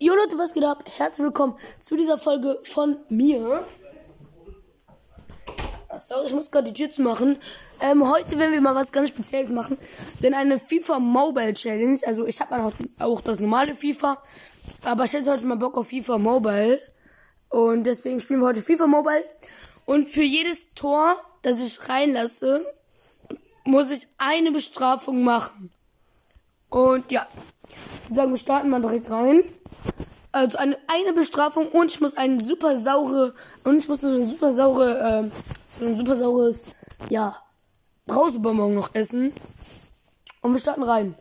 Jo Leute, was geht ab? Herzlich willkommen zu dieser Folge von mir. Ach, sorry, ich muss gerade die Tür zu machen. Ähm, heute werden wir mal was ganz Spezielles machen. Denn eine FIFA Mobile Challenge. Also ich habe auch, auch das normale FIFA. Aber ich hätte heute mal Bock auf FIFA Mobile. Und deswegen spielen wir heute FIFA Mobile. Und für jedes Tor, das ich reinlasse, muss ich eine Bestrafung machen. Und ja, ich würde sagen, wir starten mal direkt rein. Also eine, eine Bestrafung und ich muss eine super saure und ich muss eine super saure, äh, ein super saures, ja, Brausebonbon noch essen. Und wir starten rein.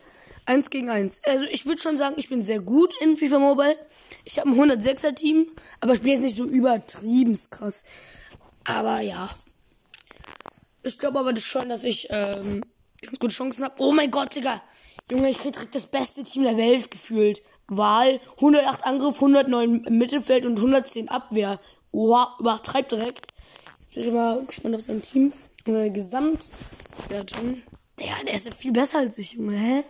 Eins gegen eins. Also ich würde schon sagen, ich bin sehr gut in FIFA Mobile. Ich habe ein 106er Team, aber ich bin jetzt nicht so übertrieben krass. Aber ja. Ich glaube aber schon, dass ich ähm, ganz gute Chancen habe. Oh mein Gott, Digga. Junge, ich krieg direkt das beste Team der Welt gefühlt. Wahl, 108 Angriff, 109 im Mittelfeld und 110 Abwehr. Oha, übertreibt direkt. Ich bin mal gespannt auf sein Team. Und seine Gesamtwertung. Der, der ist ja viel besser als ich, Junge, hä?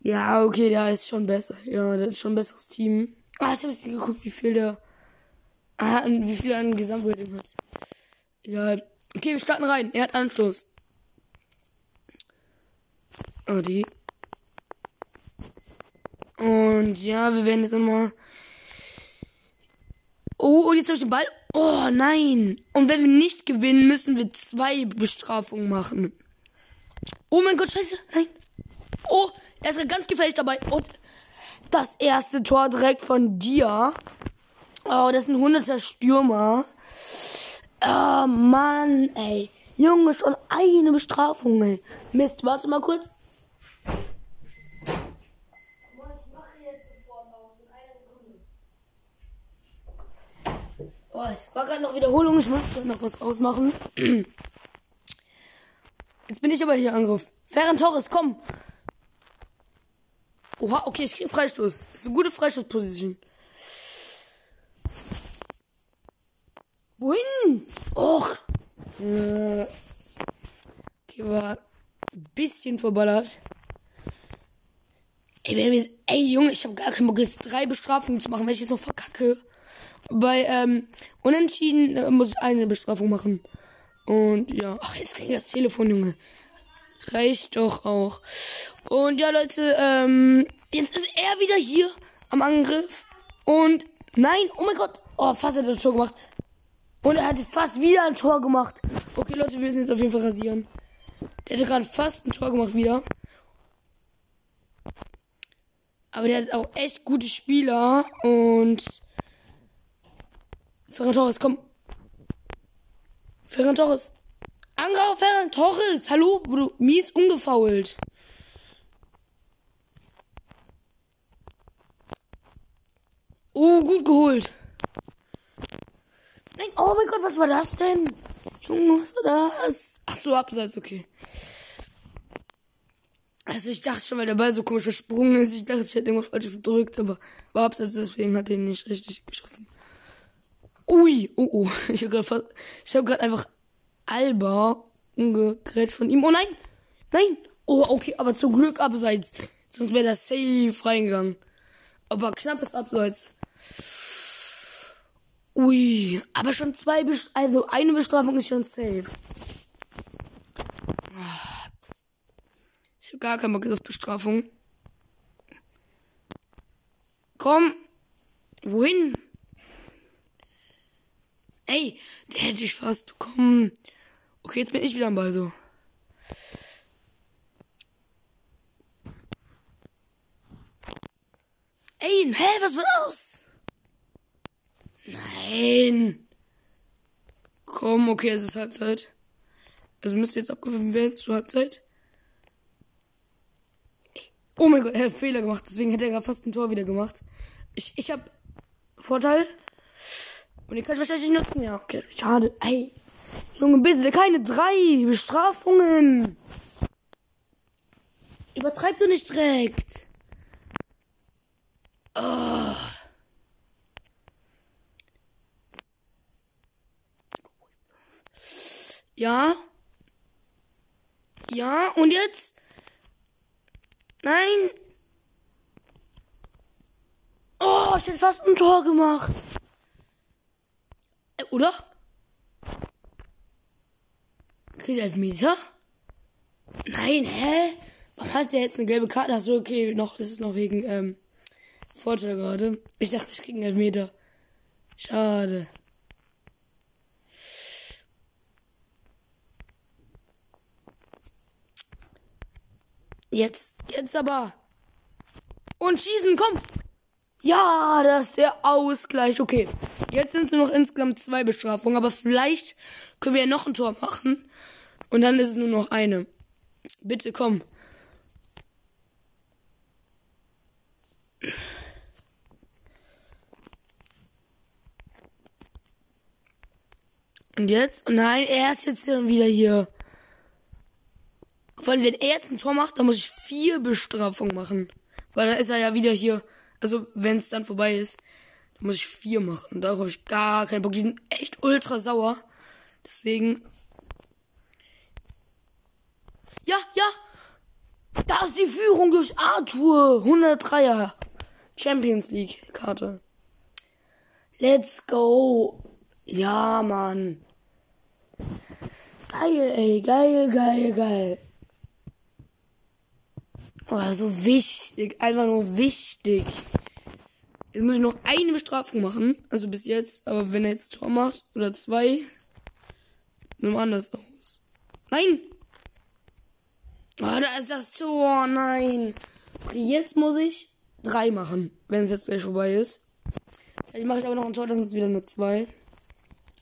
Ja, okay, der ist schon besser. Ja, der ist schon ein besseres Team. Ah, ich habe jetzt nicht geguckt, wie viel der. Ah, wie viel er an Gesamtrating hat. Egal. Okay, wir starten rein. Er hat Anstoß. Oh, die. Und ja, wir werden jetzt nochmal. Oh, und jetzt habe ich den Ball. Oh, nein. Und wenn wir nicht gewinnen, müssen wir zwei Bestrafungen machen. Oh mein Gott, scheiße. Nein. Oh, er ist ganz gefällig dabei. Und das erste Tor direkt von dir. Oh, das ist ein 100er Stürmer. Oh, Mann, ey. Junge, schon eine Bestrafung, ey. Mist, warte mal kurz. Oh, es war gerade noch Wiederholung. Ich muss noch was ausmachen. Jetzt bin ich aber hier Angriff. Ferran Torres, komm. Oha, okay, ich krieg Freistoß. Ist eine gute Freistoßposition. Wohin? Och. Äh. Okay, war ein bisschen verballert. Ey, ey Junge, ich habe gar keinen Bock, jetzt drei Bestrafungen zu machen, wenn ich jetzt noch verkacke. Bei ähm, Unentschieden äh, muss ich eine Bestrafung machen. Und ja, ach, jetzt klingt das Telefon, Junge. Reicht doch auch. Und ja, Leute, ähm, jetzt ist er wieder hier am Angriff. Und nein, oh mein Gott. Oh, fast hat er das Tor gemacht. Und er hat fast wieder ein Tor gemacht. Okay, Leute, wir müssen jetzt auf jeden Fall rasieren. Der hatte gerade fast ein Tor gemacht wieder. Aber der hat auch echt gute Spieler. Und Ferran Torres, komm. Ferran Torres. Angriff Ferran Torres. Hallo? Wurde mies umgefault. Oh, gut geholt. Nein, oh mein Gott, was war das denn? Junge, was war das? Ach so, abseits, okay. Also ich dachte schon, weil der Ball so komisch versprungen ist, ich dachte, ich hätte irgendwas falsches gedrückt, aber war abseits, deswegen hat er ihn nicht richtig geschossen. Ui, oh oh, ich habe gerade gerade einfach Alba umgegrätscht von ihm. Oh nein, nein, oh okay, aber zum Glück abseits, sonst wäre das safe reingegangen. Aber knappes Abseits. Ui, aber schon zwei, Best also eine Bestrafung ist schon safe. Ich habe gar keinen Bock auf Bestrafung. Komm. Wohin? Ey, der hätte ich fast bekommen. Okay, jetzt bin ich wieder am Ball so. Ey, hä, was war das? Nein. Komm, okay, es ist Halbzeit. Also müsste jetzt abgewiffen werden zur Halbzeit. Oh mein Gott, er hat Fehler gemacht, deswegen hätte er gerade fast ein Tor wieder gemacht. Ich, ich hab Vorteil. Und kann ich wahrscheinlich nicht nutzen. Ja, okay. Schade. Ey. Junge, bitte, keine drei Bestrafungen. Übertreib du nicht direkt. Oh. Ja. Ja, und jetzt? Nein. Oh, ich hätte fast ein Tor gemacht. Oder? Kriegt als Mieter? Nein, hä? Warum hat der jetzt eine gelbe Karte? Achso, okay, noch, das ist noch wegen ähm, Vorteil gerade. Ich dachte, ich krieg einen Elfmeter. Schade. Jetzt, jetzt aber. Und schießen, komm. Ja, das ist der Ausgleich. Okay, jetzt sind es nur noch insgesamt zwei Bestrafungen, aber vielleicht können wir ja noch ein Tor machen. Und dann ist es nur noch eine. Bitte komm. Und jetzt? Nein, er ist jetzt wieder hier. Vor allem, wenn er jetzt ein Tor macht, dann muss ich vier Bestrafungen machen. Weil dann ist er ja wieder hier. Also, wenn es dann vorbei ist, dann muss ich vier machen. Darauf habe ich gar keinen Bock. Die sind echt ultra sauer. Deswegen. Ja, ja. Da ist die Führung durch Arthur. 103er. Champions League Karte. Let's go. Ja, Mann. Geil, ey. Geil, geil, geil. Oh, so wichtig. Einfach nur wichtig. Jetzt muss ich noch eine Bestrafung machen. Also bis jetzt. Aber wenn er jetzt Tor macht oder zwei, nimm anders aus. Nein! Ah, da ist das Tor. Nein. Jetzt muss ich drei machen, wenn es jetzt gleich vorbei ist. Vielleicht mache ich aber noch ein Tor, dann sind es wieder nur zwei.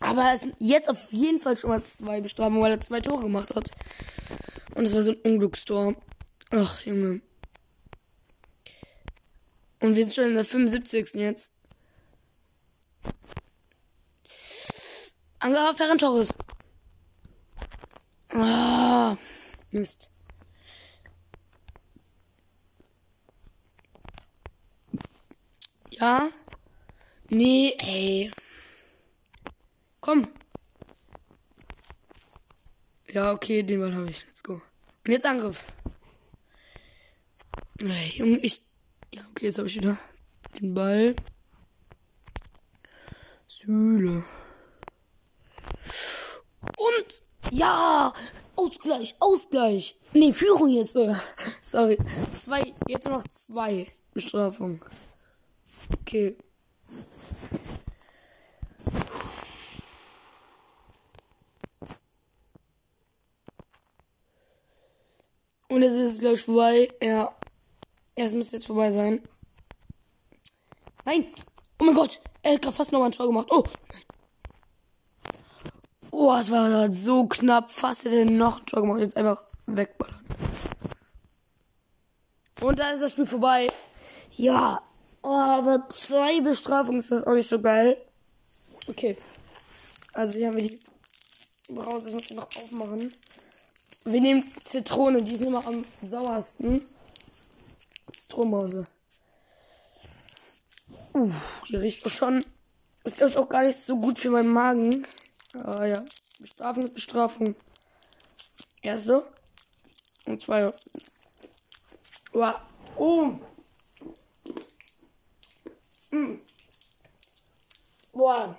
Aber es sind jetzt auf jeden Fall schon mal zwei Bestrafungen, weil er zwei Tore gemacht hat. Und es war so ein Unglückstor. Ach, Junge. Und wir sind schon in der 75. jetzt. Angela Ferran Torres. Ah, Mist. Ja? Nee, ey. Komm. Ja, okay, den Ball habe ich. Let's go. Und jetzt Angriff. Ey, Junge, ich. Okay, jetzt habe ich wieder den Ball. Sühle. Und ja, Ausgleich, Ausgleich. Nee, Führung jetzt sogar. Sorry. Zwei, jetzt noch zwei Bestrafungen. Okay. Und es ist gleich vorbei. Ja. Es müsste jetzt vorbei sein. Nein! Oh mein Gott! Er hat gerade fast nochmal ein Tor gemacht. Oh! Oh, das war so knapp. Fast hätte er noch ein Tor gemacht. Jetzt einfach wegballern. Und da ist das Spiel vorbei. Ja. Oh, aber zwei Bestrafungen ist das auch nicht so geil. Okay. Also hier haben wir die Brause. Das muss ich noch aufmachen. Wir nehmen Zitrone, die ist immer am sauersten. Zitronenbrause. Uh, die riecht schon. Ist glaube ich auch gar nicht so gut für meinen Magen. Aber ja. Bestrafung mit Bestrafung. Erste. Und zwei. Wow. Oh. Mm. Boah.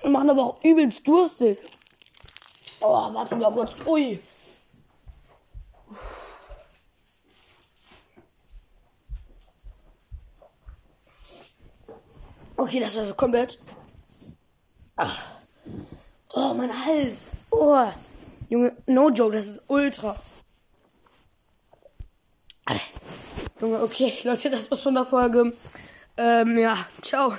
Wir machen aber auch übelst durstig. Oh, warte mal kurz. Ui. Okay, das war so komplett. Ach. Oh, mein Hals. Oh. Junge, no joke, das ist ultra. Junge, okay, Leute, das war's von der Folge. Ähm, ja, ciao.